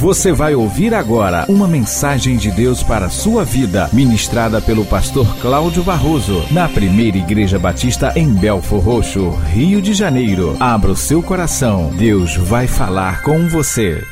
Você vai ouvir agora uma mensagem de Deus para a sua vida, ministrada pelo pastor Cláudio Barroso, na primeira Igreja Batista em Belfor Roxo, Rio de Janeiro. Abra o seu coração, Deus vai falar com você.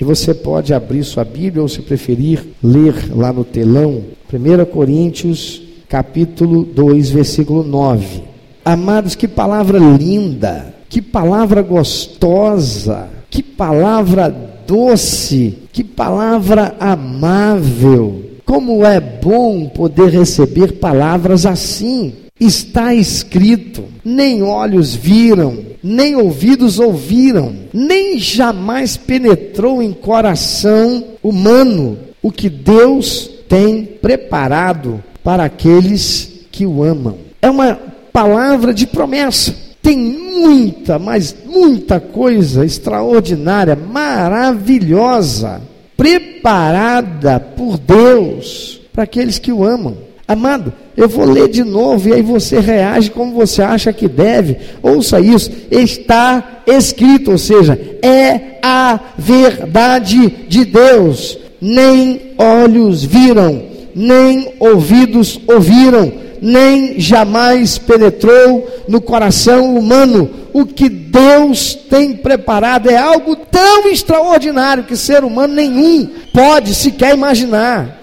E você pode abrir sua Bíblia ou se preferir ler lá no telão, 1 Coríntios, capítulo 2, versículo 9. Amados, que palavra linda, que palavra gostosa que palavra doce, que palavra amável. Como é bom poder receber palavras assim. Está escrito: nem olhos viram, nem ouvidos ouviram, nem jamais penetrou em coração humano o que Deus tem preparado para aqueles que o amam. É uma palavra de promessa tem muita, mas muita coisa extraordinária, maravilhosa, preparada por Deus para aqueles que o amam. Amado, eu vou ler de novo e aí você reage como você acha que deve. Ouça isso, está escrito, ou seja, é a verdade de Deus. Nem olhos viram, nem ouvidos ouviram nem jamais penetrou no coração humano. O que Deus tem preparado é algo tão extraordinário que ser humano nenhum pode sequer imaginar.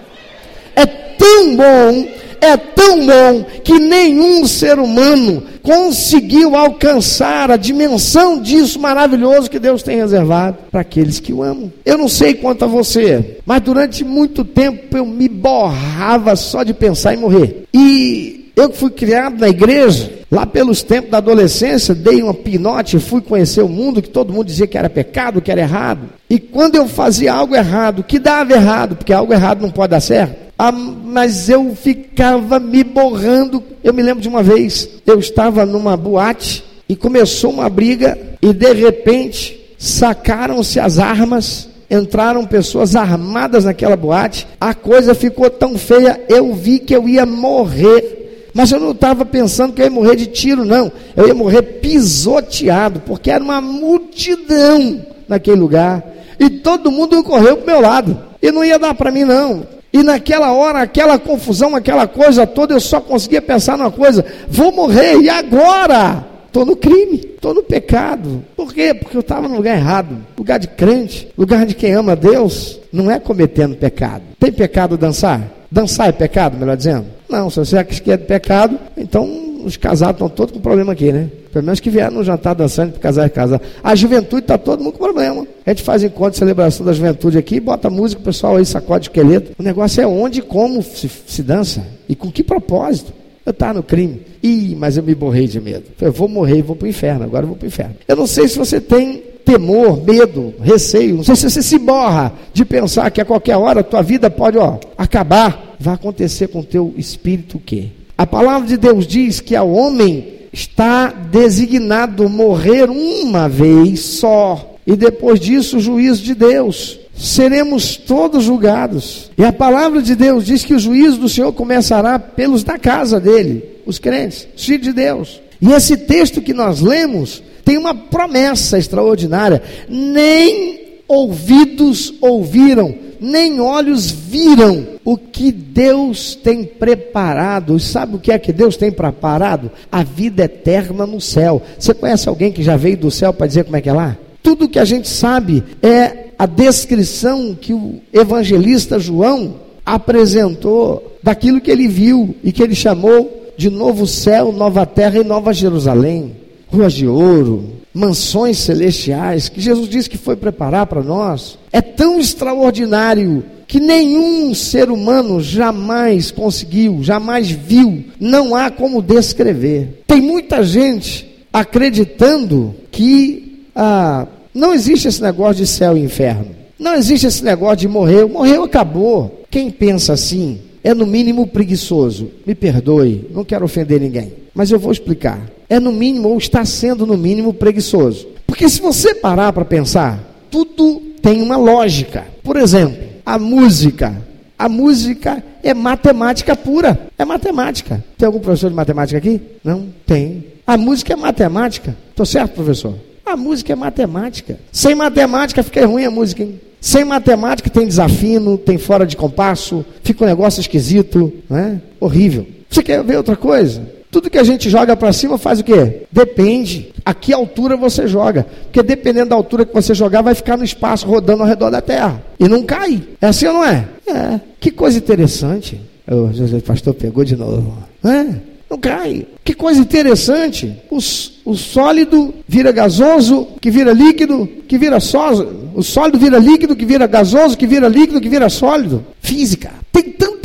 É tão bom, é tão bom que nenhum ser humano conseguiu alcançar a dimensão disso maravilhoso que Deus tem reservado para aqueles que o amam. Eu não sei quanto a você, mas durante muito tempo eu me borrava só de pensar em morrer. E eu fui criado na igreja, lá pelos tempos da adolescência, dei uma pinote, fui conhecer o mundo que todo mundo dizia que era pecado, que era errado. E quando eu fazia algo errado, que dava errado, porque algo errado não pode dar certo, ah, mas eu ficava me borrando. Eu me lembro de uma vez, eu estava numa boate e começou uma briga e de repente sacaram-se as armas, entraram pessoas armadas naquela boate. A coisa ficou tão feia, eu vi que eu ia morrer. Mas eu não estava pensando que eu ia morrer de tiro, não. Eu ia morrer pisoteado, porque era uma multidão naquele lugar. E todo mundo correu para o meu lado. E não ia dar para mim, não. E naquela hora, aquela confusão, aquela coisa toda, eu só conseguia pensar numa coisa: vou morrer, e agora? Estou no crime, estou no pecado. Por quê? Porque eu estava no lugar errado. Lugar de crente, lugar de quem ama Deus, não é cometendo pecado. Tem pecado dançar? Dançar é pecado, melhor dizendo? Não, se você acha que é pecado, então os casados estão todos com problema aqui, né? Pelo menos que vieram no jantar dançando para casar e casar. A juventude está todo mundo com problema. A gente faz encontro de celebração da juventude aqui, bota música, o pessoal aí sacode esqueleto. O negócio é onde e como se, se dança. E com que propósito. Eu estava no crime. Ih, mas eu me borrei de medo. Eu vou morrer e vou para o inferno. Agora eu vou para o inferno. Eu não sei se você tem temor, medo, receio. Não sei se você se borra de pensar que a qualquer hora a tua vida pode ó, acabar. Vai acontecer com o teu espírito o quê? A palavra de Deus diz que ao homem está designado morrer uma vez só, e depois disso o juízo de Deus. Seremos todos julgados. E a palavra de Deus diz que o juízo do Senhor começará pelos da casa dele, os crentes, os filhos de Deus. E esse texto que nós lemos tem uma promessa extraordinária: nem ouvidos ouviram, nem olhos viram o que Deus tem preparado. Sabe o que é que Deus tem preparado? A vida eterna no céu. Você conhece alguém que já veio do céu para dizer como é que é lá? Tudo que a gente sabe é a descrição que o evangelista João apresentou daquilo que ele viu e que ele chamou de novo céu, nova terra e nova Jerusalém. Ruas de ouro, mansões celestiais que Jesus disse que foi preparar para nós, é tão extraordinário que nenhum ser humano jamais conseguiu, jamais viu, não há como descrever. Tem muita gente acreditando que ah, não existe esse negócio de céu e inferno, não existe esse negócio de morrer, morreu, acabou. Quem pensa assim é no mínimo preguiçoso. Me perdoe, não quero ofender ninguém, mas eu vou explicar é no mínimo, ou está sendo no mínimo, preguiçoso. Porque se você parar para pensar, tudo tem uma lógica. Por exemplo, a música. A música é matemática pura. É matemática. Tem algum professor de matemática aqui? Não? Tem. A música é matemática. Estou certo, professor? A música é matemática. Sem matemática fica ruim a música, hein? Sem matemática tem desafino, tem fora de compasso, fica um negócio esquisito, né? Horrível. Você quer ver outra coisa? Tudo que a gente joga para cima faz o quê? Depende. A que altura você joga. Porque dependendo da altura que você jogar, vai ficar no espaço rodando ao redor da Terra. E não cai. É assim ou não é? É. Que coisa interessante. O José Pastor pegou de novo. É. Não cai. Que coisa interessante. O, o sólido vira gasoso, que vira líquido, que vira sólido. O sólido vira líquido, que vira gasoso, que vira líquido, que vira sólido. Física.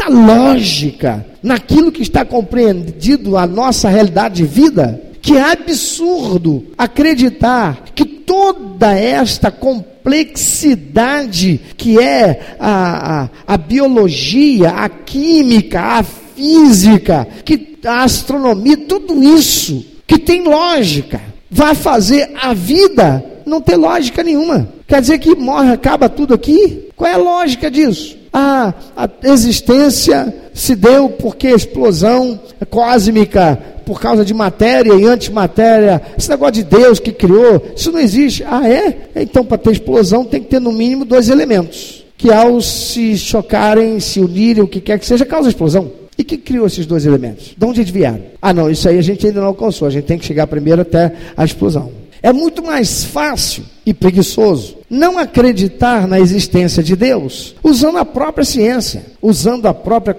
Lógica naquilo que está compreendido a nossa realidade de vida, que é absurdo acreditar que toda esta complexidade que é a, a, a biologia, a química, a física, que a astronomia, tudo isso que tem lógica, vai fazer a vida não ter lógica nenhuma. Quer dizer que morre, acaba tudo aqui? Qual é a lógica disso? Ah, a existência se deu porque a explosão cósmica por causa de matéria e antimatéria, esse negócio de Deus que criou, isso não existe. Ah, é? Então, para ter explosão, tem que ter no mínimo dois elementos, que ao se chocarem, se unirem, o que quer que seja, causa explosão. E quem criou esses dois elementos? De onde eles vieram? Ah, não, isso aí a gente ainda não alcançou. A gente tem que chegar primeiro até a explosão. É muito mais fácil e preguiçoso não acreditar na existência de Deus, usando a própria ciência, usando a própria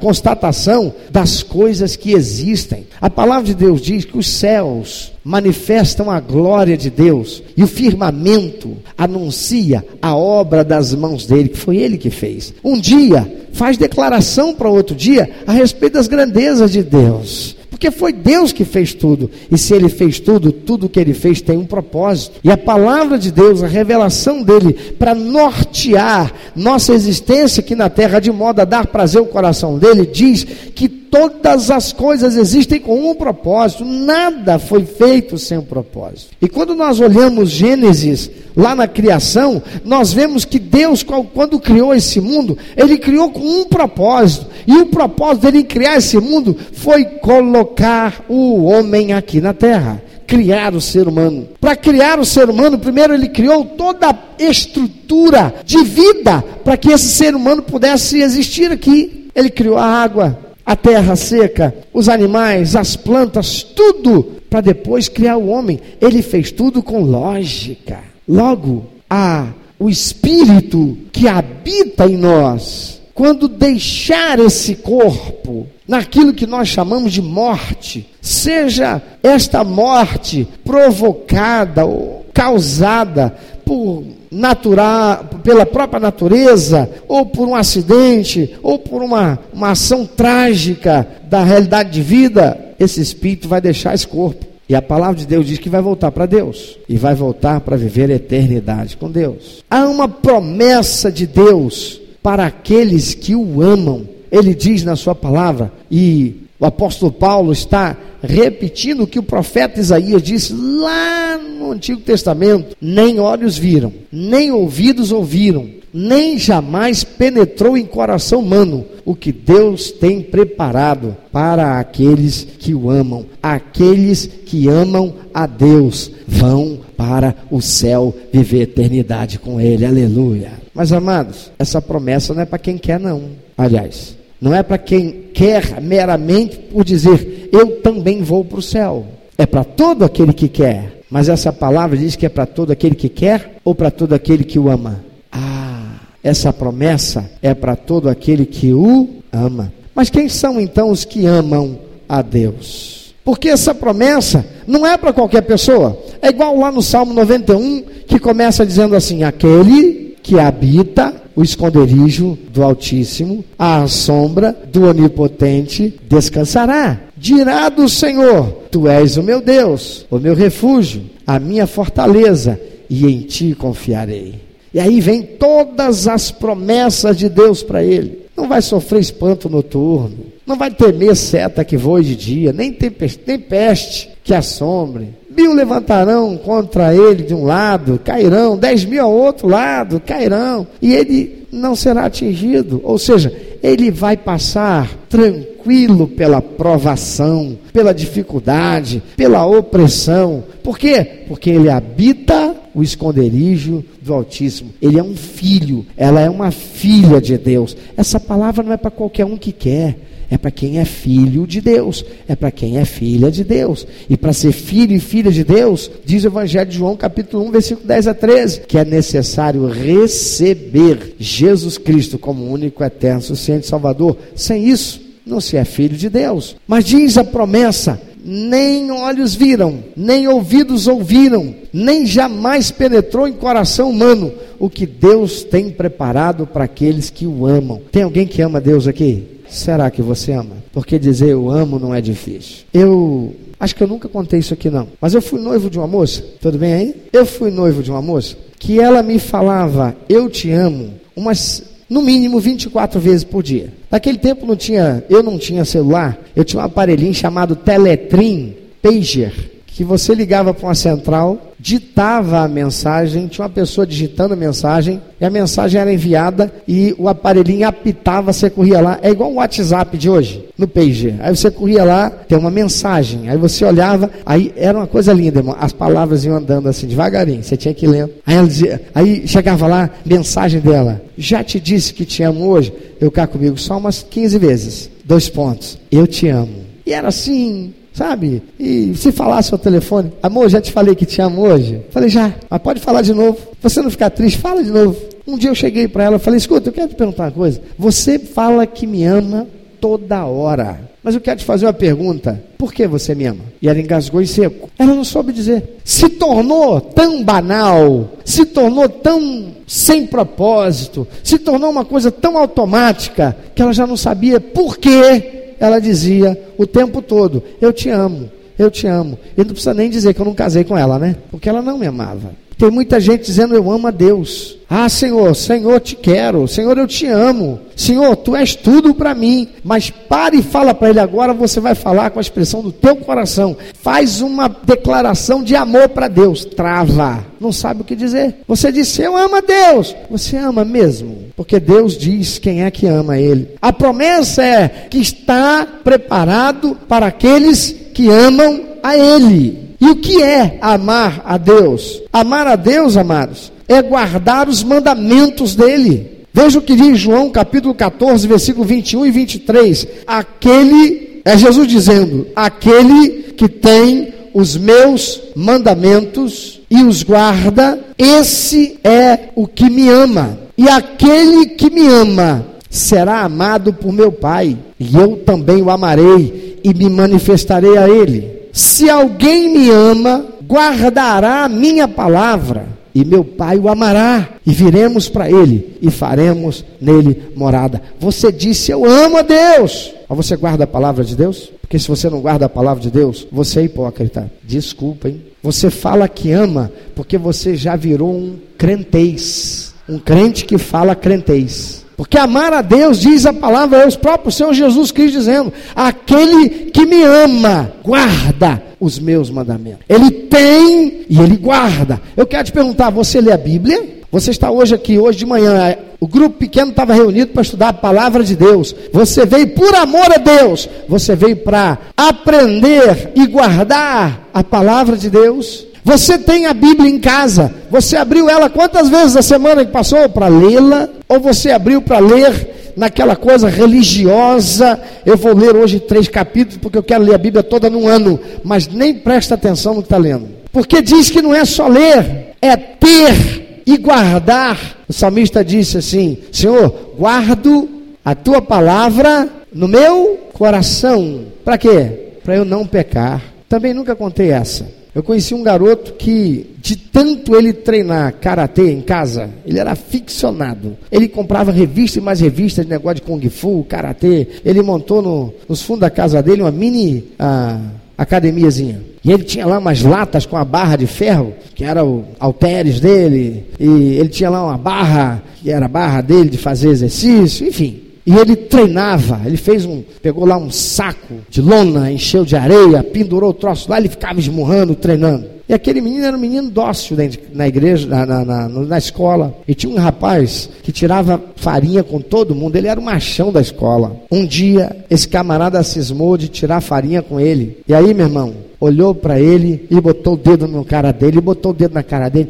constatação das coisas que existem. A palavra de Deus diz que os céus manifestam a glória de Deus e o firmamento anuncia a obra das mãos dele, que foi ele que fez. Um dia faz declaração para outro dia a respeito das grandezas de Deus. Porque foi Deus que fez tudo. E se Ele fez tudo, tudo que Ele fez tem um propósito. E a palavra de Deus, a revelação dele, para nortear nossa existência aqui na terra, de modo a dar prazer ao coração dele, diz que todas as coisas existem com um propósito, nada foi feito sem um propósito. E quando nós olhamos Gênesis, lá na criação, nós vemos que Deus, quando criou esse mundo, ele criou com um propósito, e o propósito dele em criar esse mundo foi colocar o homem aqui na terra criar o ser humano. Para criar o ser humano, primeiro ele criou toda a estrutura de vida para que esse ser humano pudesse existir aqui. Ele criou a água, a terra seca, os animais, as plantas, tudo, para depois criar o homem. Ele fez tudo com lógica. Logo, a, o espírito que habita em nós, quando deixar esse corpo, naquilo que nós chamamos de morte, seja esta morte provocada ou causada por natural, pela própria natureza, ou por um acidente, ou por uma, uma ação trágica da realidade de vida, esse espírito vai deixar esse corpo. E a palavra de Deus diz que vai voltar para Deus e vai voltar para viver a eternidade com Deus. Há uma promessa de Deus para aqueles que o amam. Ele diz na sua palavra, e o apóstolo Paulo está repetindo o que o profeta Isaías disse lá no Antigo Testamento: nem olhos viram, nem ouvidos ouviram, nem jamais penetrou em coração humano o que Deus tem preparado para aqueles que o amam. Aqueles que amam a Deus vão para o céu viver eternidade com Ele. Aleluia. Mas amados, essa promessa não é para quem quer, não. Aliás, não é para quem quer meramente por dizer, eu também vou para o céu. É para todo aquele que quer. Mas essa palavra diz que é para todo aquele que quer ou para todo aquele que o ama? Ah, essa promessa é para todo aquele que o ama. Mas quem são então os que amam a Deus? Porque essa promessa não é para qualquer pessoa. É igual lá no Salmo 91, que começa dizendo assim: aquele que habita o esconderijo do Altíssimo, à sombra do Onipotente descansará. Dirá do Senhor: Tu és o meu Deus, o meu refúgio, a minha fortaleza, e em ti confiarei. E aí vem todas as promessas de Deus para ele. Não vai sofrer espanto noturno, não vai temer seta que voe de dia, nem, tempeste, nem peste que assombre Mil levantarão contra ele de um lado, cairão, dez mil ao outro lado, cairão, e ele não será atingido. Ou seja, ele vai passar tranquilo pela provação, pela dificuldade, pela opressão. Por quê? Porque ele habita o esconderijo do Altíssimo. Ele é um filho, ela é uma filha de Deus. Essa palavra não é para qualquer um que quer. É para quem é filho de Deus, é para quem é filha de Deus. E para ser filho e filha de Deus, diz o Evangelho de João, capítulo 1, versículo 10 a 13, que é necessário receber Jesus Cristo como único, eterno, suficiente Salvador. Sem isso, não se é filho de Deus. Mas diz a promessa: nem olhos viram, nem ouvidos ouviram, nem jamais penetrou em coração humano o que Deus tem preparado para aqueles que o amam. Tem alguém que ama Deus aqui? Será que você ama? Porque dizer eu amo não é difícil. Eu acho que eu nunca contei isso aqui não, mas eu fui noivo de uma moça, tudo bem aí? Eu fui noivo de uma moça que ela me falava eu te amo umas no mínimo 24 vezes por dia. Naquele tempo não tinha, eu não tinha celular, eu tinha um aparelhinho chamado Teletrim Pager que você ligava para uma central, ditava a mensagem, tinha uma pessoa digitando a mensagem, e a mensagem era enviada e o aparelhinho apitava, você corria lá. É igual o WhatsApp de hoje, no pager. Aí você corria lá, tem uma mensagem, aí você olhava, aí era uma coisa linda, irmão. As palavras iam andando assim devagarinho, você tinha que ler. Aí ela dizia, aí chegava lá, mensagem dela: Já te disse que te amo hoje? Eu cá comigo só umas 15 vezes. Dois pontos. Eu te amo. E era assim, sabe? E se falasse ao telefone, amor, já te falei que te amo hoje? Falei, já, mas pode falar de novo. Você não ficar triste, fala de novo. Um dia eu cheguei para ela, falei, escuta, eu quero te perguntar uma coisa. Você fala que me ama toda hora. Mas eu quero te fazer uma pergunta. Por que você me ama? E ela engasgou em seco. Ela não soube dizer. Se tornou tão banal, se tornou tão sem propósito, se tornou uma coisa tão automática que ela já não sabia por quê ela dizia o tempo todo: Eu te amo, eu te amo. E não precisa nem dizer que eu não casei com ela, né? Porque ela não me amava. Tem muita gente dizendo: Eu amo a Deus. Ah, Senhor, Senhor, te quero. Senhor, eu te amo. Senhor, tu és tudo para mim. Mas pare e fala para ele agora. Você vai falar com a expressão do teu coração. Faz uma declaração de amor para Deus. Trava. Não sabe o que dizer. Você disse: Eu amo a Deus. Você ama mesmo? Porque Deus diz quem é que ama Ele. A promessa é que está preparado para aqueles que amam a Ele. E o que é amar a Deus? Amar a Deus, amados, é guardar os mandamentos dele. Veja o que diz João capítulo 14, versículo 21 e 23. Aquele, é Jesus dizendo: aquele que tem os meus mandamentos e os guarda, esse é o que me ama. E aquele que me ama será amado por meu Pai, e eu também o amarei e me manifestarei a ele. Se alguém me ama, guardará a minha palavra, e meu Pai o amará, e viremos para ele e faremos nele morada. Você disse: Eu amo a Deus. Mas você guarda a palavra de Deus? Porque se você não guarda a palavra de Deus, você é hipócrita. Desculpa, hein? Você fala que ama porque você já virou um crentez. Um crente que fala crentez. Porque amar a Deus, diz a palavra, é o próprio Senhor Jesus Cristo dizendo: aquele que me ama, guarda os meus mandamentos. Ele tem e ele guarda. Eu quero te perguntar: você lê a Bíblia? Você está hoje aqui, hoje de manhã, o grupo pequeno estava reunido para estudar a palavra de Deus. Você veio por amor a Deus. Você veio para aprender e guardar a palavra de Deus. Você tem a Bíblia em casa. Você abriu ela quantas vezes a semana que passou para lê-la? Ou você abriu para ler naquela coisa religiosa? Eu vou ler hoje três capítulos porque eu quero ler a Bíblia toda num ano, mas nem presta atenção no que está lendo. Porque diz que não é só ler, é ter e guardar. O salmista disse assim: Senhor, guardo a tua palavra no meu coração. Para quê? Para eu não pecar. Também nunca contei essa. Eu conheci um garoto que, de tanto ele treinar karatê em casa, ele era ficcionado. Ele comprava revista e mais revistas de negócio de kung fu, karatê. Ele montou no, nos fundos da casa dele uma mini ah, academiazinha. E ele tinha lá umas latas com a barra de ferro, que era o halteres dele. E ele tinha lá uma barra, que era a barra dele de fazer exercício, enfim. E ele treinava, ele fez um, pegou lá um saco de lona, encheu de areia, pendurou o troço lá, ele ficava esmurrando, treinando. E aquele menino era um menino dócil na igreja, na, na, na, na escola. E tinha um rapaz que tirava farinha com todo mundo. Ele era o machão da escola. Um dia, esse camarada cismou de tirar farinha com ele. E aí, meu irmão, olhou para ele e botou o dedo no cara dele, botou o dedo na cara dele.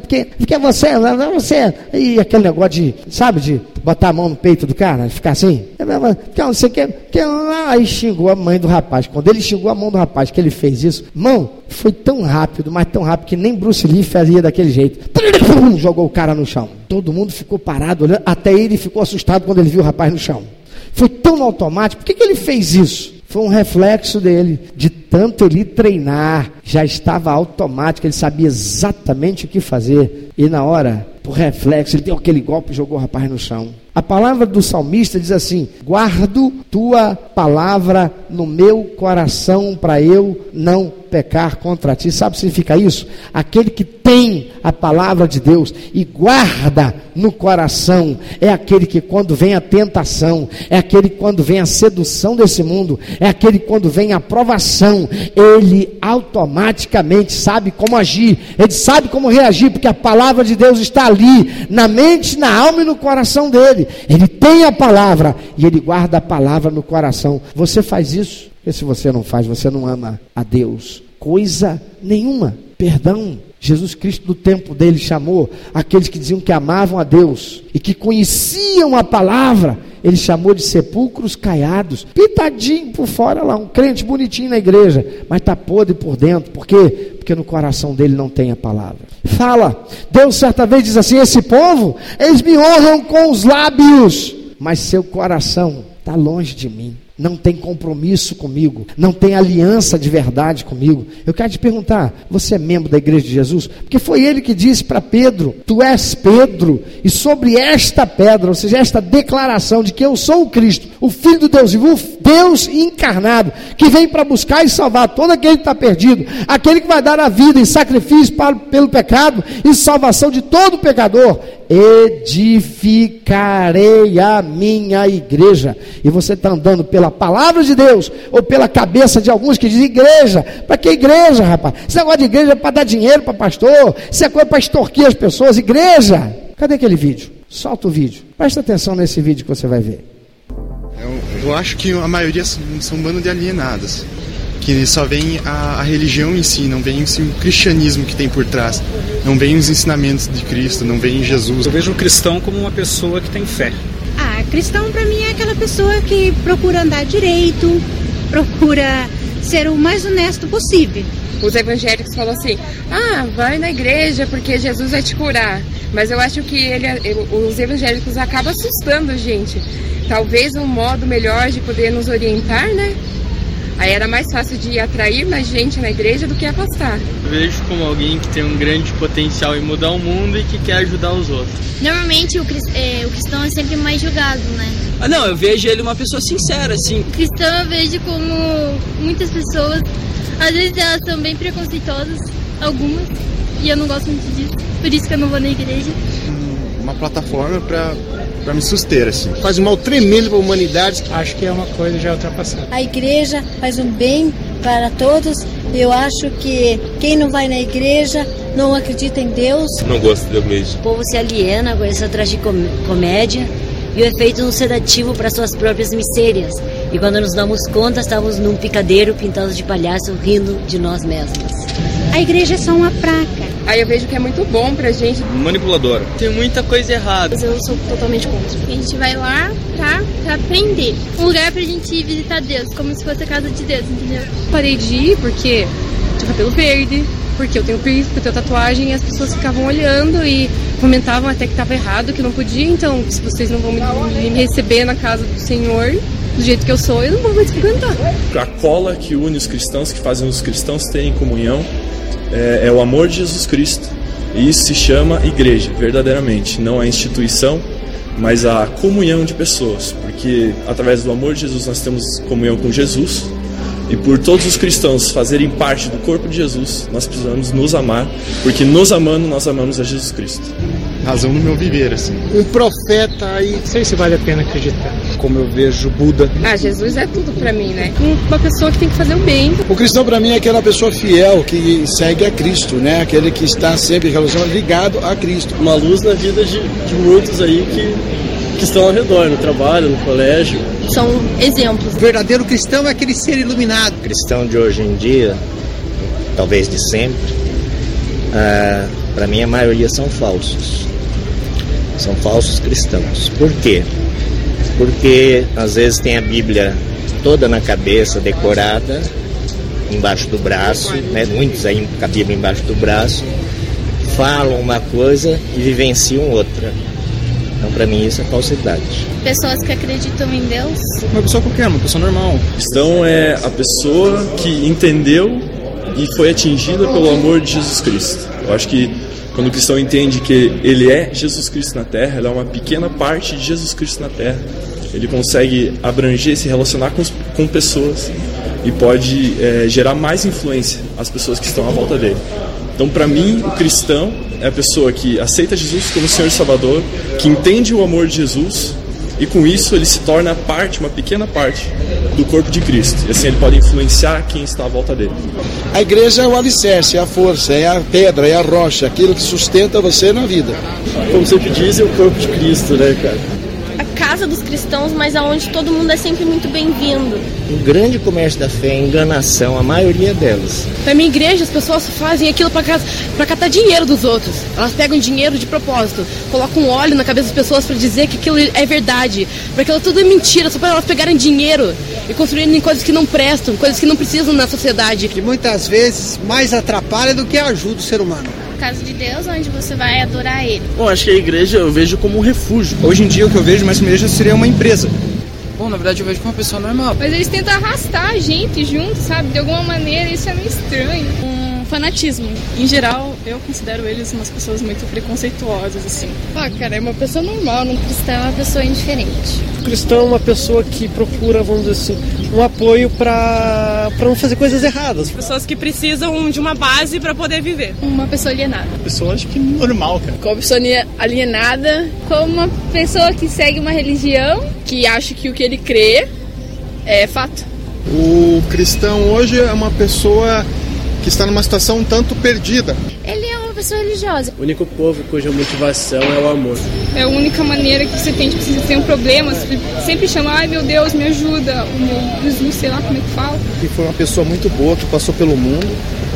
Porque, porque você, você. E aquele negócio de, sabe, de botar a mão no peito do cara, ficar assim. Porque você quer. Que, aí xingou a mãe do rapaz. Quando ele xingou a mão do rapaz, que ele fez isso, mão, foi tão rápido, mas tão rápido que nem Bruce Lee fazia daquele jeito. Jogou o cara no chão. Todo mundo ficou parado olhando, até ele ficou assustado quando ele viu o rapaz no chão. Foi tão automático. Por que, que ele fez isso? Foi um reflexo dele, de tanto ele treinar, já estava automático, ele sabia exatamente o que fazer. E na hora, por reflexo, ele deu aquele golpe e jogou o rapaz no chão. A palavra do salmista diz assim: Guardo tua palavra no meu coração para eu não pecar contra ti. Sabe o que significa isso? Aquele que tem a palavra de Deus e guarda no coração é aquele que, quando vem a tentação, é aquele que, quando vem a sedução desse mundo, é aquele que, quando vem a provação, ele automaticamente sabe como agir, ele sabe como reagir, porque a palavra de Deus está ali, na mente, na alma e no coração dele. Ele tem a palavra e ele guarda a palavra no coração. Você faz isso? Porque se você não faz, você não ama a Deus. Coisa nenhuma. Perdão. Jesus Cristo, no tempo dele, chamou aqueles que diziam que amavam a Deus e que conheciam a palavra. Ele chamou de sepulcros caiados, pitadinho por fora lá, um crente bonitinho na igreja, mas está podre por dentro. Por quê? Porque no coração dele não tem a palavra. Fala, Deus certa vez diz assim: Esse povo, eles me honram com os lábios, mas seu coração está longe de mim não tem compromisso comigo, não tem aliança de verdade comigo. Eu quero te perguntar: você é membro da igreja de Jesus? Porque foi ele que disse para Pedro: Tu és Pedro, e sobre esta pedra, ou seja, esta declaração de que eu sou o Cristo, o Filho do Deus vivo, Deus encarnado, que vem para buscar e salvar todo aquele que está perdido, aquele que vai dar a vida em sacrifício para, pelo pecado e salvação de todo pecador edificarei a minha igreja. E você está andando pela palavra de Deus, ou pela cabeça de alguns que dizem igreja. Para que igreja, rapaz? Esse negócio de igreja é para dar dinheiro para pastor, isso é coisa para extorquir as pessoas. Igreja! Cadê aquele vídeo? Solta o vídeo. Presta atenção nesse vídeo que você vai ver. Eu, eu acho que a maioria são, são um bando de alienadas que só vem a, a, religião em si, não vem o cristianismo que tem por trás, não vem os ensinamentos de Cristo, não vem Jesus. Eu vejo o cristão como uma pessoa que tem fé. Cristão para mim é aquela pessoa que procura andar direito, procura ser o mais honesto possível. Os evangélicos falam assim: ah, vai na igreja porque Jesus vai te curar. Mas eu acho que ele, os evangélicos acabam assustando a gente. Talvez um modo melhor de poder nos orientar, né? Aí era mais fácil de atrair mais gente na igreja do que afastar. vejo como alguém que tem um grande potencial em mudar o mundo e que quer ajudar os outros. Normalmente o, é, o cristão é sempre mais julgado, né? Ah, não, eu vejo ele uma pessoa sincera, assim. O cristão eu vejo como muitas pessoas, às vezes elas são bem preconceituosas, algumas, e eu não gosto muito disso, por isso que eu não vou na igreja. Uma plataforma para para me suster assim. Faz um mal tremendo para a humanidade. Acho que é uma coisa já ultrapassada. A igreja faz um bem para todos. Eu acho que quem não vai na igreja não acredita em Deus. Não gosta de Deus mesmo. O povo se aliena com essa tragicomédia e o efeito um sedativo para suas próprias misérias. E quando nos damos conta, estamos num picadeiro pintado de palhaço rindo de nós mesmos. A igreja é só uma praca. Aí eu vejo que é muito bom pra gente. Manipuladora. Tem muita coisa errada. Mas eu sou totalmente contra. A gente vai lá pra, pra aprender. Um lugar pra gente visitar Deus, como se fosse a casa de Deus, entendeu? Parei de ir porque tinha cabelo verde, porque eu tenho piercing, porque eu tenho tatuagem, e as pessoas ficavam olhando e comentavam até que estava errado, que não podia, então se vocês não vão me, me receber na casa do Senhor, do jeito que eu sou, eu não vou mais frequentar. A cola que une os cristãos, que fazem os cristãos terem comunhão, é, é o amor de Jesus Cristo. E isso se chama igreja, verdadeiramente. Não a instituição, mas a comunhão de pessoas. Porque através do amor de Jesus nós temos comunhão com Jesus. E por todos os cristãos fazerem parte do corpo de Jesus, nós precisamos nos amar, porque nos amando, nós amamos a Jesus Cristo. Razão no meu viver, assim. Um profeta aí. Não sei se vale a pena acreditar. Como eu vejo Buda. Ah, Jesus é tudo para mim, né? Uma pessoa que tem que fazer o bem. O cristão para mim é aquela pessoa fiel que segue a Cristo, né? Aquele que está sempre relacionado, ligado a Cristo. Uma luz na vida de, de muitos aí que, que estão ao redor, no trabalho, no colégio. São exemplos. O verdadeiro cristão é aquele ser iluminado. O cristão de hoje em dia, talvez de sempre, ah, para mim a maioria são falsos. São falsos cristãos. Por quê? Porque às vezes tem a Bíblia toda na cabeça, decorada, embaixo do braço, né? muitos aí com a Bíblia embaixo do braço, falam uma coisa e vivenciam outra. Então, para mim, isso é falsidade. Pessoas que acreditam em Deus. Uma pessoa qualquer, uma pessoa normal. Cristão é a pessoa que entendeu e foi atingida pelo amor de Jesus Cristo. Eu acho que quando o cristão entende que ele é Jesus Cristo na Terra, ele é uma pequena parte de Jesus Cristo na Terra. Ele consegue abranger, se relacionar com, com pessoas e pode é, gerar mais influência às pessoas que estão à volta dele. Então, para mim, o cristão é a pessoa que aceita Jesus como Senhor e Salvador, que entende o amor de Jesus e com isso ele se torna parte, uma pequena parte do corpo de Cristo. E assim ele pode influenciar quem está à volta dele. A igreja é o alicerce, é a força, é a pedra, é a rocha, aquilo que sustenta você na vida. Como sempre dizem, o corpo de Cristo, né, cara? Casa dos cristãos, mas aonde todo mundo é sempre muito bem-vindo. O grande comércio da fé é a enganação, a maioria delas. Na minha igreja, as pessoas fazem aquilo para catar dinheiro dos outros. Elas pegam dinheiro de propósito, colocam óleo na cabeça das pessoas para dizer que aquilo é verdade, para aquilo tudo é mentira, só para elas pegarem dinheiro e construírem coisas que não prestam, coisas que não precisam na sociedade. Que muitas vezes mais atrapalha do que ajuda o ser humano casa de Deus, onde você vai adorar Ele. Bom, acho que a igreja eu vejo como um refúgio. Hoje em dia o que eu vejo mais que igreja seria uma empresa. Bom, na verdade eu vejo como uma pessoa normal. Mas eles tentam arrastar a gente junto, sabe? De alguma maneira isso é meio estranho. Um fanatismo. Em geral, eu considero eles umas pessoas muito preconceituosas, assim. Ah, cara, é uma pessoa normal. Um cristão é uma pessoa indiferente. O cristão é uma pessoa que procura, vamos dizer assim, um apoio para não fazer coisas erradas. Pessoas que precisam de uma base para poder viver. Uma pessoa alienada. Pessoa, acho que normal, cara. Como pessoa alienada, como uma pessoa que segue uma religião, que acha que o que ele crê é fato. O cristão hoje é uma pessoa que está numa situação um tanto perdida. Ele é uma pessoa religiosa. O único povo cuja motivação é o amor. É a única maneira que você tem, tipo, se você tem um problema, você sempre chama, ai meu Deus, me ajuda, o meu Jesus, sei lá como é que fala. E foi uma pessoa muito boa que passou pelo mundo.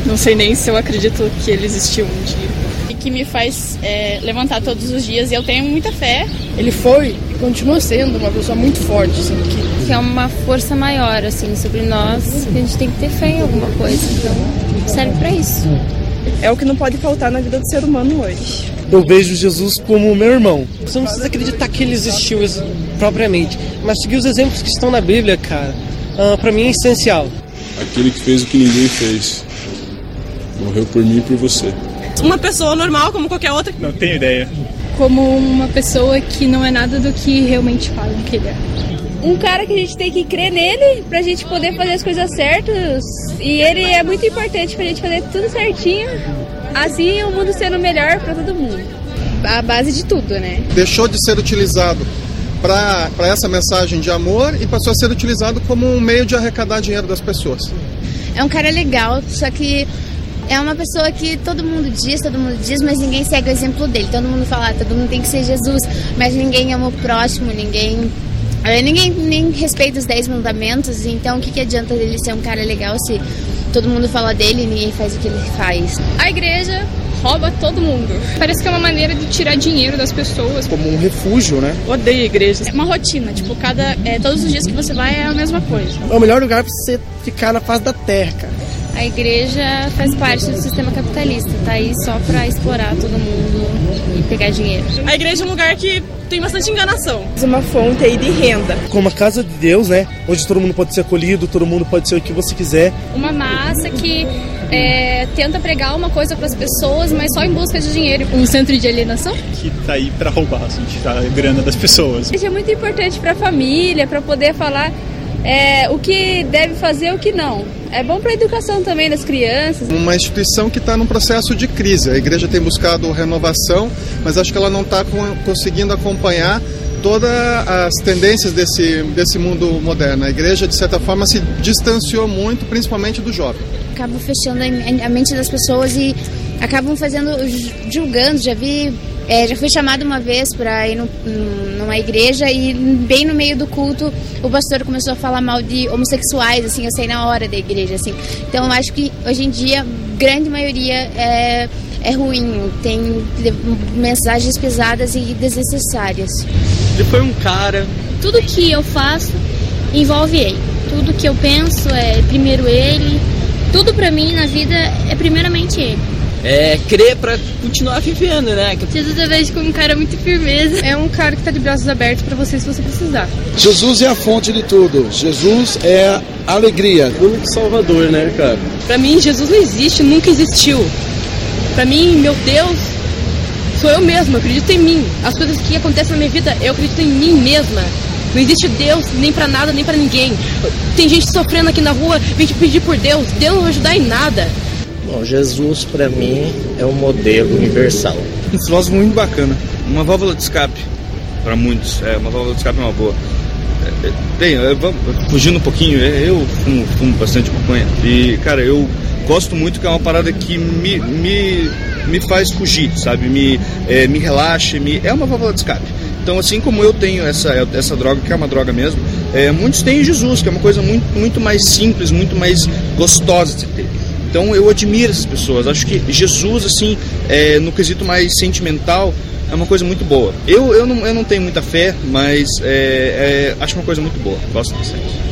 Não sei nem se eu acredito que ele existiu um dia. E que me faz é, levantar todos os dias e eu tenho muita fé. Ele foi e continua sendo uma pessoa muito forte, assim, que... que é uma força maior, assim, sobre nós, que a gente tem que ter fé em alguma coisa. Então, serve para isso. É o que não pode faltar na vida do ser humano hoje. Eu vejo Jesus como meu irmão. Você não precisa acreditar que ele existiu propriamente, mas seguir os exemplos que estão na Bíblia, cara, uh, para mim é essencial. Aquele que fez o que ninguém fez. Morreu por mim e por você. Uma pessoa normal como qualquer outra. Não tenho ideia. Como uma pessoa que não é nada do que realmente falam que ele é um cara que a gente tem que crer nele pra gente poder fazer as coisas certas. E ele é muito importante pra gente fazer tudo certinho. Assim o mundo sendo melhor pra todo mundo. A base de tudo, né? Deixou de ser utilizado para essa mensagem de amor e passou a ser utilizado como um meio de arrecadar dinheiro das pessoas. É um cara legal, só que é uma pessoa que todo mundo diz, todo mundo diz, mas ninguém segue o exemplo dele. Todo mundo fala, ah, todo mundo tem que ser Jesus, mas ninguém ama o próximo, ninguém ninguém nem respeita os 10 mandamentos, então o que, que adianta ele ser um cara legal se todo mundo fala dele e ninguém faz o que ele faz? A igreja rouba todo mundo. Parece que é uma maneira de tirar dinheiro das pessoas. Como um refúgio, né? Odeio igreja. É uma rotina, tipo, cada, é, todos os dias que você vai é a mesma coisa. É o melhor lugar pra você ficar na face da terra, cara. A igreja faz parte do sistema capitalista, tá aí só pra explorar todo mundo e pegar dinheiro. A igreja é um lugar que tem bastante enganação. É uma fonte aí de renda. Como a casa de Deus, né? Onde todo mundo pode ser acolhido, todo mundo pode ser o que você quiser. Uma massa que é, tenta pregar uma coisa para as pessoas, mas só em busca de dinheiro. Um centro de alienação? Que tá aí para roubar, assim, tirar a grana das pessoas. Isso é muito importante para a família, para poder falar é, o que deve fazer e o que não. É bom para a educação também das crianças. Uma instituição que está num processo de crise. A igreja tem buscado renovação, mas acho que ela não está conseguindo acompanhar todas as tendências desse, desse mundo moderno. A igreja, de certa forma, se distanciou muito, principalmente do jovem. Acabam fechando a mente das pessoas e acabam fazendo, julgando. Já vi, é, já fui chamado uma vez para ir no, numa igreja e bem no meio do culto o pastor começou a falar mal de homossexuais, assim, eu sei na hora da igreja, assim. Então eu acho que hoje em dia, grande maioria é, é ruim, tem mensagens pesadas e desnecessárias. Ele foi um cara. Tudo que eu faço envolve ele. Tudo que eu penso é primeiro ele. Tudo para mim na vida é primeiramente ele. É crer para continuar vivendo, né? Jesus eu vejo como um cara muito firmeza. É um cara que tá de braços abertos para você se você precisar. Jesus é a fonte de tudo. Jesus é a alegria. O único salvador, né, cara? Para mim, Jesus não existe, nunca existiu. Para mim, meu Deus sou eu mesma, eu acredito em mim. As coisas que acontecem na minha vida, eu acredito em mim mesma. Não existe Deus nem para nada, nem para ninguém. Tem gente sofrendo aqui na rua, vem te pedir por Deus. Deus não vai ajudar em nada. Bom, Jesus para mim é um modelo universal. Um filósofo muito bacana. Uma válvula de escape para muitos. É, uma válvula de escape é uma boa. É, é, bem, fugindo um pouquinho, é, eu fumo, fumo bastante maconha. E, cara, eu gosto muito que é uma parada que me, me me faz fugir, sabe? Me, é, me relaxa, me... é uma válvula de escape. Então, assim como eu tenho essa, essa droga, que é uma droga mesmo, é, muitos têm Jesus, que é uma coisa muito, muito mais simples, muito mais gostosa de ter. Então, eu admiro essas pessoas. Acho que Jesus, assim, é, no quesito mais sentimental, é uma coisa muito boa. Eu, eu, não, eu não tenho muita fé, mas é, é, acho uma coisa muito boa. Gosto bastante.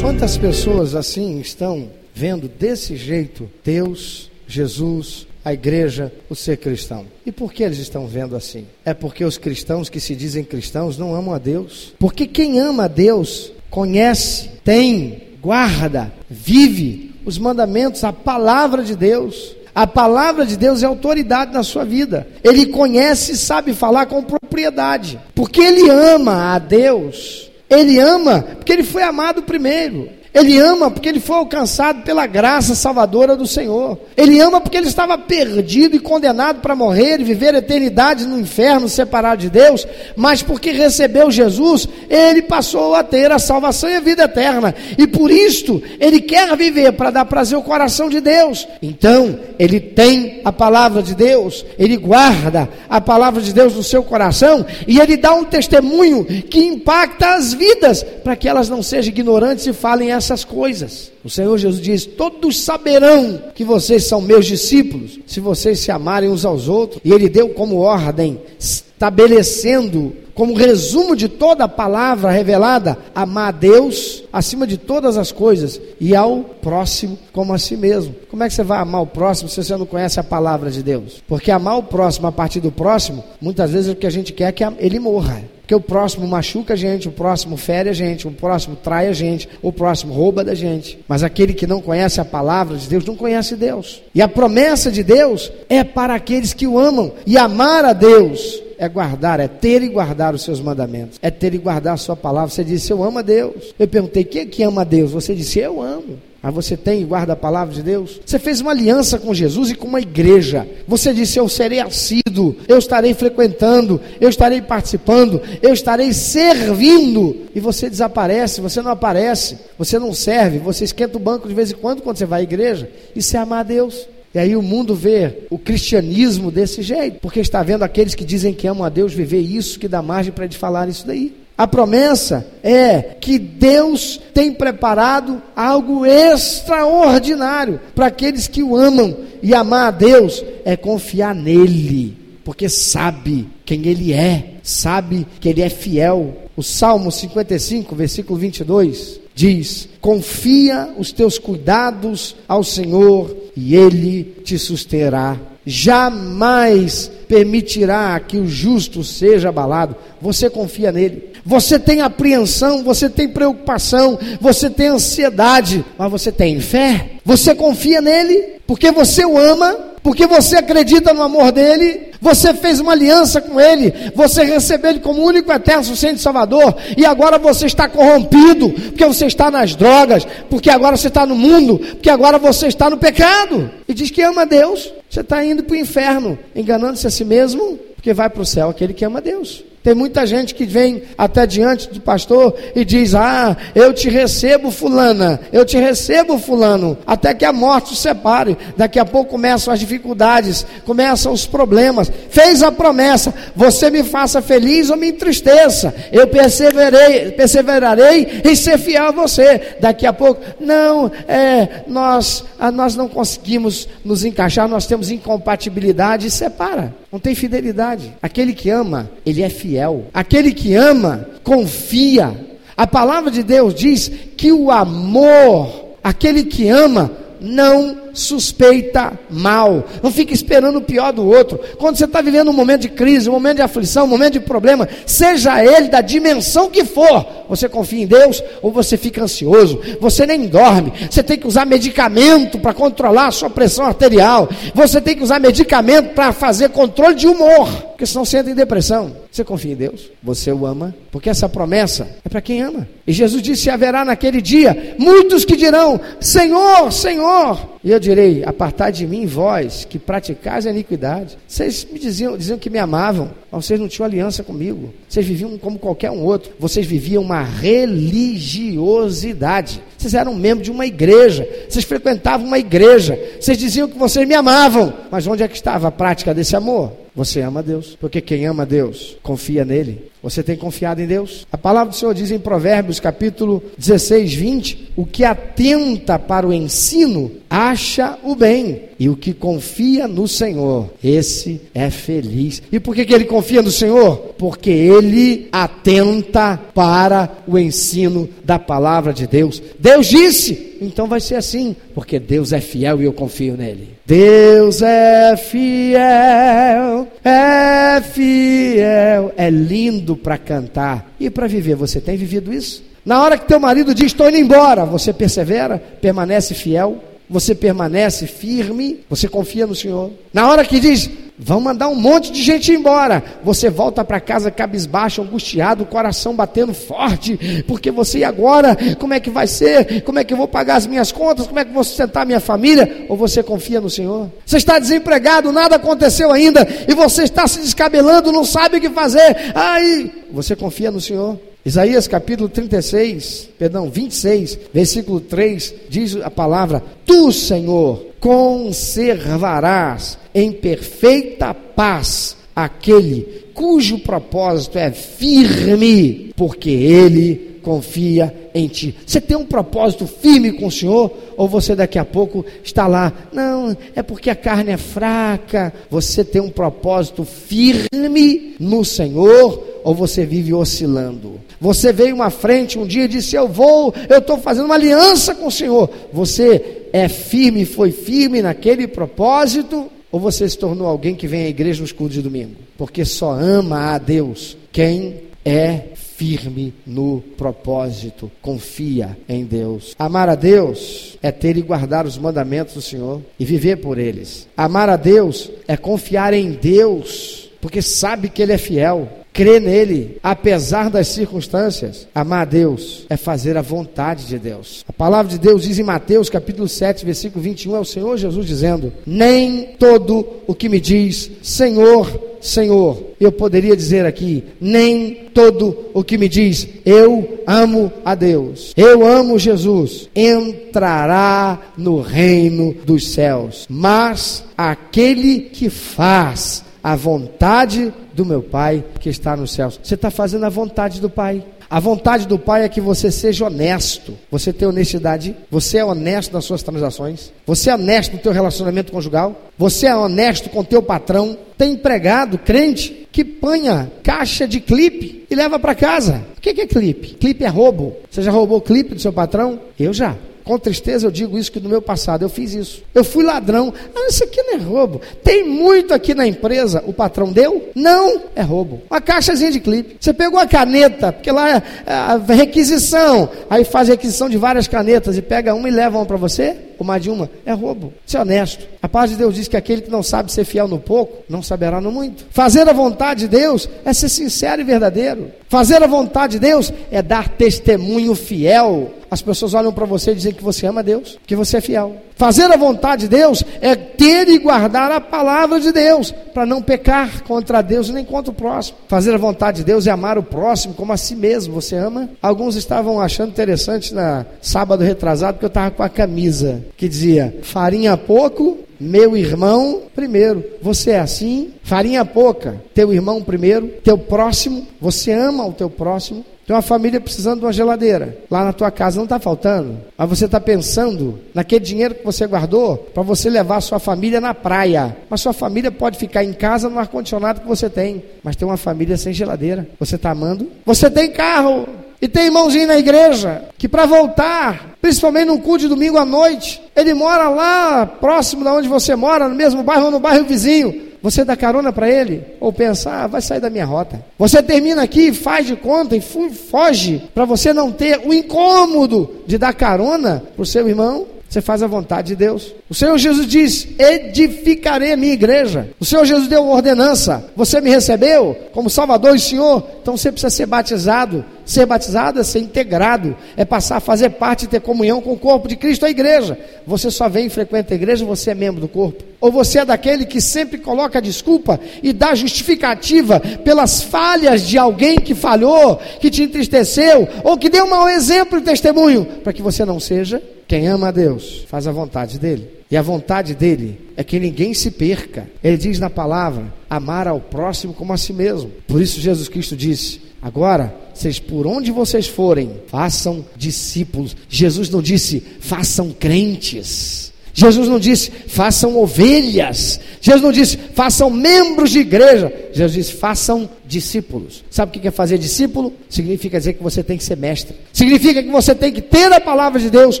Quantas pessoas assim estão vendo desse jeito Deus, Jesus, a igreja, o ser cristão? E por que eles estão vendo assim? É porque os cristãos que se dizem cristãos não amam a Deus. Porque quem ama a Deus conhece, tem, guarda, vive os mandamentos, a palavra de Deus. A palavra de Deus é autoridade na sua vida. Ele conhece e sabe falar com propriedade. Porque ele ama a Deus ele ama porque ele foi amado primeiro. Ele ama porque ele foi alcançado pela graça salvadora do Senhor. Ele ama porque ele estava perdido e condenado para morrer e viver a eternidade no inferno, separado de Deus. Mas porque recebeu Jesus, ele passou a ter a salvação e a vida eterna. E por isto, ele quer viver para dar prazer ao coração de Deus. Então, ele tem a palavra de Deus, ele guarda a palavra de Deus no seu coração e ele dá um testemunho que impacta as vidas para que elas não sejam ignorantes e falem essa essas coisas. O Senhor Jesus diz: Todos saberão que vocês são meus discípulos, se vocês se amarem uns aos outros. E Ele deu como ordem, estabelecendo como resumo de toda a palavra revelada, amar a Deus acima de todas as coisas e ao próximo como a si mesmo. Como é que você vai amar o próximo se você não conhece a palavra de Deus? Porque amar o próximo a partir do próximo, muitas vezes o que a gente quer é que ele morra. Porque o próximo machuca a gente, o próximo fere a gente, o próximo trai a gente, o próximo rouba da gente. Mas aquele que não conhece a palavra de Deus não conhece Deus. E a promessa de Deus é para aqueles que o amam. E amar a Deus é guardar, é ter e guardar os seus mandamentos, é ter e guardar a sua palavra. Você disse, eu amo a Deus. Eu perguntei, quem é que ama a Deus? Você disse, eu amo. Mas você tem e guarda a palavra de Deus? Você fez uma aliança com Jesus e com uma igreja. Você disse: Eu serei assíduo, eu estarei frequentando, eu estarei participando, eu estarei servindo. E você desaparece, você não aparece, você não serve, você esquenta o banco de vez em quando quando você vai à igreja. Isso é amar a Deus. E aí o mundo vê o cristianismo desse jeito, porque está vendo aqueles que dizem que amam a Deus viver isso que dá margem para eles falar isso daí. A promessa é que Deus tem preparado algo extraordinário para aqueles que o amam. E amar a Deus é confiar nele, porque sabe quem ele é, sabe que ele é fiel. O Salmo 55, versículo 22 diz: Confia os teus cuidados ao Senhor e ele te susterá jamais permitirá que o justo seja abalado. Você confia nele. Você tem apreensão, você tem preocupação, você tem ansiedade, mas você tem fé. Você confia nele porque você o ama Porque você acredita no amor dele, você fez uma aliança com ele, você recebeu ele como único eterno suficiente Salvador, e agora você está corrompido, porque você está nas drogas, porque agora você está no mundo, porque agora você está no pecado. E diz que ama Deus, você está indo para o inferno, enganando-se a si mesmo, porque vai para o céu aquele que ama Deus. Tem muita gente que vem até diante do pastor e diz: Ah, eu te recebo, Fulana, eu te recebo, Fulano, até que a morte os separe. Daqui a pouco começam as dificuldades, começam os problemas. Fez a promessa: Você me faça feliz ou me entristeça. Eu perseverei, perseverarei em ser fiel a você. Daqui a pouco, não, é, nós, ah, nós não conseguimos nos encaixar, nós temos incompatibilidade e separa. Não tem fidelidade. Aquele que ama, ele é fiel. Aquele que ama, confia. A palavra de Deus diz que o amor, aquele que ama, não suspeita mal. Não fica esperando o pior do outro. Quando você está vivendo um momento de crise, um momento de aflição, um momento de problema, seja ele da dimensão que for, você confia em Deus ou você fica ansioso, você nem dorme, você tem que usar medicamento para controlar a sua pressão arterial, você tem que usar medicamento para fazer controle de humor, porque senão você entra em depressão. Você confia em Deus? Você o ama? Porque essa promessa é para quem ama. E Jesus disse: haverá naquele dia muitos que dirão: Senhor, Senhor. E eu direi: Apartai de mim, vós, que praticais a iniquidade. Vocês me diziam, diziam que me amavam, mas vocês não tinham aliança comigo. Vocês viviam como qualquer um outro. Vocês viviam uma religiosidade. Vocês eram membros de uma igreja. Vocês frequentavam uma igreja. Vocês diziam que vocês me amavam. Mas onde é que estava a prática desse amor? Você ama Deus, porque quem ama Deus confia nele. Você tem confiado em Deus? A palavra do Senhor diz em Provérbios, capítulo 16, 20: O que atenta para o ensino acha o bem, e o que confia no Senhor, esse é feliz. E por que, que ele confia no Senhor? Porque ele atenta para o ensino da palavra de Deus. Deus disse, então vai ser assim, porque Deus é fiel e eu confio nele. Deus é fiel, é fiel, é lindo para cantar e para viver. Você tem vivido isso? Na hora que teu marido diz estou indo embora, você persevera, permanece fiel, você permanece firme, você confia no Senhor. Na hora que diz vão mandar um monte de gente embora. Você volta para casa cabisbaixo, angustiado, coração batendo forte, porque você e agora, como é que vai ser? Como é que eu vou pagar as minhas contas? Como é que eu vou sustentar a minha família? Ou você confia no Senhor? Você está desempregado, nada aconteceu ainda, e você está se descabelando, não sabe o que fazer. Aí, você confia no Senhor? Isaías capítulo 36, perdão, 26, versículo 3, diz a palavra: Tu, Senhor, conservarás em perfeita paz aquele cujo propósito é firme, porque ele confia em ti. Você tem um propósito firme com o Senhor? Ou você daqui a pouco está lá, não, é porque a carne é fraca. Você tem um propósito firme no Senhor? Ou você vive oscilando? Você veio uma frente um dia e disse: Eu vou, eu estou fazendo uma aliança com o Senhor. Você é firme, foi firme naquele propósito? Ou você se tornou alguém que vem à igreja nos cultos de domingo? Porque só ama a Deus quem é firme no propósito, confia em Deus. Amar a Deus é ter e guardar os mandamentos do Senhor e viver por eles. Amar a Deus é confiar em Deus, porque sabe que Ele é fiel crer nele, apesar das circunstâncias. Amar a Deus é fazer a vontade de Deus. A palavra de Deus diz em Mateus capítulo 7, versículo 21, é o Senhor Jesus dizendo: Nem todo o que me diz Senhor, Senhor, eu poderia dizer aqui, nem todo o que me diz eu amo a Deus, eu amo Jesus, entrará no reino dos céus, mas aquele que faz a vontade do meu Pai que está nos céus. Você está fazendo a vontade do Pai. A vontade do Pai é que você seja honesto. Você tem honestidade? Você é honesto nas suas transações? Você é honesto no teu relacionamento conjugal? Você é honesto com teu patrão? Tem empregado, crente, que panha caixa de clipe e leva para casa. O que é clipe? Clipe é roubo. Você já roubou clipe do seu patrão? Eu já. Com tristeza eu digo isso que no meu passado eu fiz isso. Eu fui ladrão. Ah, isso aqui não é roubo. Tem muito aqui na empresa. O patrão deu? Não, é roubo. Uma caixazinha de clipe. Você pegou a caneta, porque lá é a requisição. Aí faz requisição de várias canetas e pega uma e leva uma para você? Ou mais de uma? É roubo. Ser honesto. A paz de Deus diz que aquele que não sabe ser fiel no pouco, não saberá no muito. Fazer a vontade de Deus é ser sincero e verdadeiro. Fazer a vontade de Deus é dar testemunho fiel. As pessoas olham para você e dizem que você ama Deus, que você é fiel. Fazer a vontade de Deus é ter e guardar a palavra de Deus, para não pecar contra Deus nem contra o próximo. Fazer a vontade de Deus é amar o próximo como a si mesmo. Você ama? Alguns estavam achando interessante na sábado retrasado que eu estava com a camisa que dizia farinha pouco, meu irmão primeiro. Você é assim? Farinha pouca, teu irmão primeiro, teu próximo, você ama o teu próximo. Tem uma família precisando de uma geladeira. Lá na tua casa não está faltando. Mas você está pensando naquele dinheiro que você guardou para você levar a sua família na praia. Mas sua família pode ficar em casa no ar-condicionado que você tem. Mas tem uma família sem geladeira. Você está amando? Você tem carro. E tem irmãozinho na igreja que para voltar, principalmente num culto de domingo à noite, ele mora lá próximo da onde você mora, no mesmo bairro ou no bairro vizinho. Você dá carona para ele? Ou pensa, ah, vai sair da minha rota. Você termina aqui, faz de conta e foge para você não ter o incômodo de dar carona para o seu irmão. Você faz a vontade de Deus. O Senhor Jesus diz: edificarei a minha igreja. O Senhor Jesus deu uma ordenança. Você me recebeu como Salvador e Senhor. Então você precisa ser batizado. Ser batizado é ser integrado, é passar a fazer parte e ter comunhão com o corpo de Cristo, a igreja. Você só vem e frequenta a igreja, você é membro do corpo. Ou você é daquele que sempre coloca desculpa e dá justificativa pelas falhas de alguém que falhou, que te entristeceu, ou que deu mau exemplo e testemunho, para que você não seja quem ama a Deus, faz a vontade dele. E a vontade dele é que ninguém se perca. Ele diz na palavra: amar ao próximo como a si mesmo. Por isso Jesus Cristo disse: agora, vocês por onde vocês forem, façam discípulos. Jesus não disse façam crentes. Jesus não disse façam ovelhas. Jesus não disse façam membros de igreja. Jesus disse façam discípulos. Sabe o que é fazer discípulo? Significa dizer que você tem que ser mestre. Significa que você tem que ter a palavra de Deus,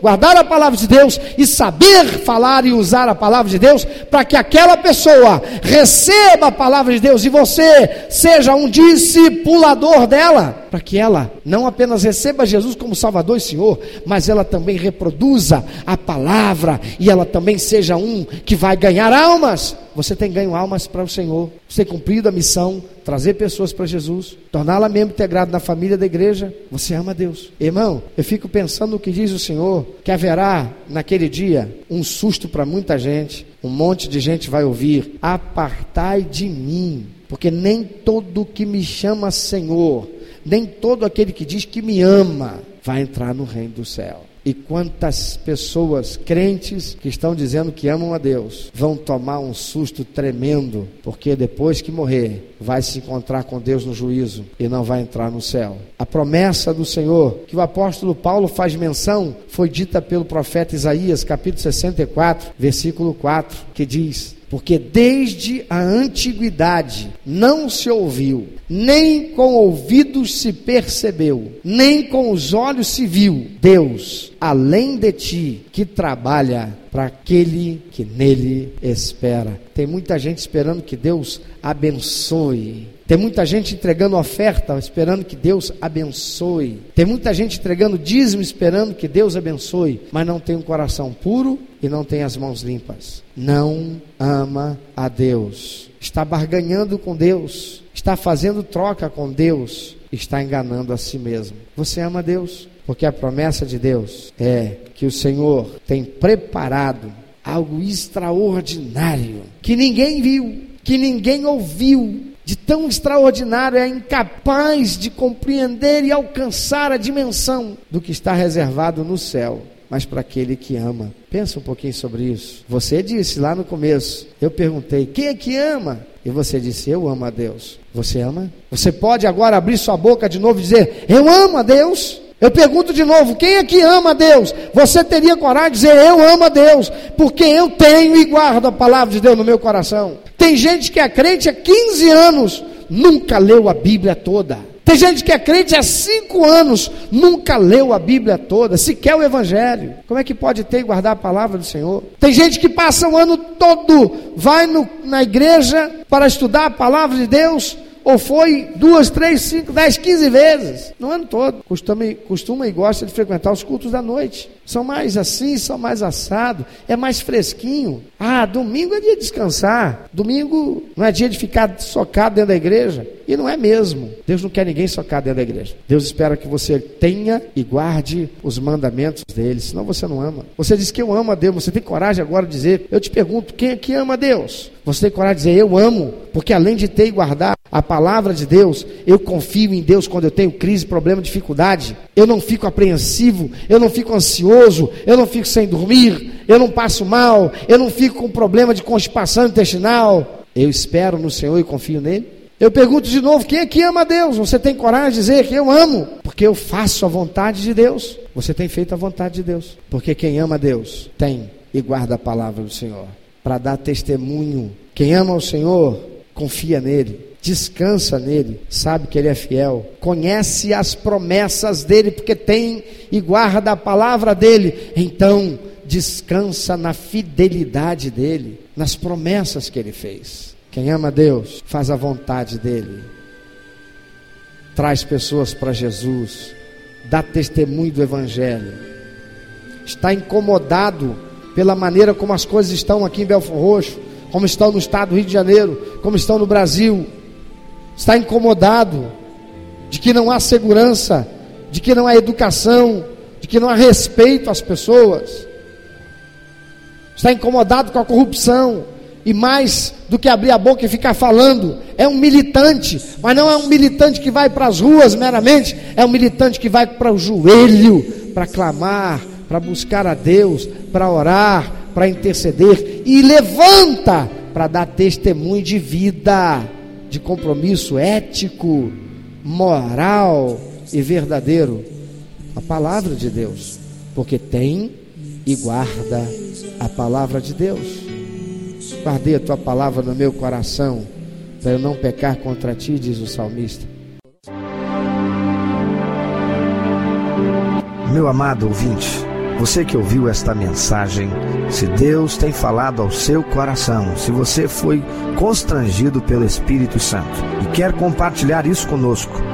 guardar a palavra de Deus e saber falar e usar a palavra de Deus para que aquela pessoa receba a palavra de Deus e você seja um discipulador dela, para que ela não apenas receba Jesus como Salvador e Senhor, mas ela também reproduza a palavra e ela também seja um que vai ganhar almas. Você tem ganho almas para o Senhor, você tem cumprido a missão, trazer pessoas para Jesus, torná-la membro integrado na família da igreja. Você ama Deus. Irmão, eu fico pensando no que diz o Senhor, que haverá naquele dia um susto para muita gente. Um monte de gente vai ouvir: Apartai de mim, porque nem todo que me chama Senhor, nem todo aquele que diz que me ama, vai entrar no reino do céu. E quantas pessoas crentes que estão dizendo que amam a Deus vão tomar um susto tremendo, porque depois que morrer, vai se encontrar com Deus no juízo e não vai entrar no céu. A promessa do Senhor, que o apóstolo Paulo faz menção, foi dita pelo profeta Isaías, capítulo 64, versículo 4, que diz: porque desde a antiguidade não se ouviu, nem com ouvidos se percebeu, nem com os olhos se viu Deus além de ti que trabalha para aquele que nele espera. Tem muita gente esperando que Deus abençoe. Tem muita gente entregando oferta, esperando que Deus abençoe. Tem muita gente entregando dízimo, esperando que Deus abençoe, mas não tem um coração puro e não tem as mãos limpas. Não ama a Deus. Está barganhando com Deus. Está fazendo troca com Deus. Está enganando a si mesmo. Você ama a Deus? Porque a promessa de Deus é que o Senhor tem preparado algo extraordinário que ninguém viu, que ninguém ouviu, de tão extraordinário é incapaz de compreender e alcançar a dimensão do que está reservado no céu. Mas para aquele que ama, pensa um pouquinho sobre isso. Você disse lá no começo, eu perguntei: quem é que ama? E você disse: Eu amo a Deus. Você ama? Você pode agora abrir sua boca de novo e dizer: Eu amo a Deus? Eu pergunto de novo: quem é que ama a Deus? Você teria coragem de dizer: Eu amo a Deus, porque eu tenho e guardo a palavra de Deus no meu coração. Tem gente que é crente há 15 anos, nunca leu a Bíblia toda. Tem gente que é crente há cinco anos, nunca leu a Bíblia toda, sequer o Evangelho. Como é que pode ter e guardar a palavra do Senhor? Tem gente que passa o ano todo, vai no, na igreja para estudar a palavra de Deus, ou foi duas, três, cinco, dez, quinze vezes no ano todo. Costuma, costuma e gosta de frequentar os cultos da noite. São mais assim, são mais assado, é mais fresquinho. Ah, domingo é dia de descansar. Domingo não é dia de ficar socado dentro da igreja. E não é mesmo. Deus não quer ninguém socado dentro da igreja. Deus espera que você tenha e guarde os mandamentos dele, senão você não ama. Você diz que eu amo a Deus, você tem coragem agora de dizer, eu te pergunto, quem é que ama a Deus? Você tem coragem de dizer, eu amo, porque além de ter e guardar a palavra de Deus, eu confio em Deus quando eu tenho crise, problema, dificuldade. Eu não fico apreensivo, eu não fico ansioso, eu não fico sem dormir, eu não passo mal, eu não fico com problema de constipação intestinal. Eu espero no Senhor e confio nele. Eu pergunto de novo: quem que ama a Deus? Você tem coragem de dizer que eu amo? Porque eu faço a vontade de Deus. Você tem feito a vontade de Deus. Porque quem ama a Deus tem e guarda a palavra do Senhor para dar testemunho. Quem ama o Senhor, confia nele, descansa nele, sabe que ele é fiel, conhece as promessas dele, porque tem e guarda a palavra dele. Então, descansa na fidelidade dele, nas promessas que ele fez. Quem ama Deus, faz a vontade dele, traz pessoas para Jesus, dá testemunho do Evangelho, está incomodado pela maneira como as coisas estão aqui em Belfort Roxo, como estão no estado do Rio de Janeiro, como estão no Brasil, está incomodado de que não há segurança, de que não há educação, de que não há respeito às pessoas, está incomodado com a corrupção, e mais do que abrir a boca e ficar falando, é um militante, mas não é um militante que vai para as ruas meramente, é um militante que vai para o joelho para clamar, para buscar a Deus, para orar, para interceder e levanta para dar testemunho de vida, de compromisso ético, moral e verdadeiro. A palavra de Deus, porque tem e guarda a palavra de Deus. Guardei a tua palavra no meu coração, para eu não pecar contra ti, diz o salmista. Meu amado ouvinte, você que ouviu esta mensagem, se Deus tem falado ao seu coração, se você foi constrangido pelo Espírito Santo e quer compartilhar isso conosco,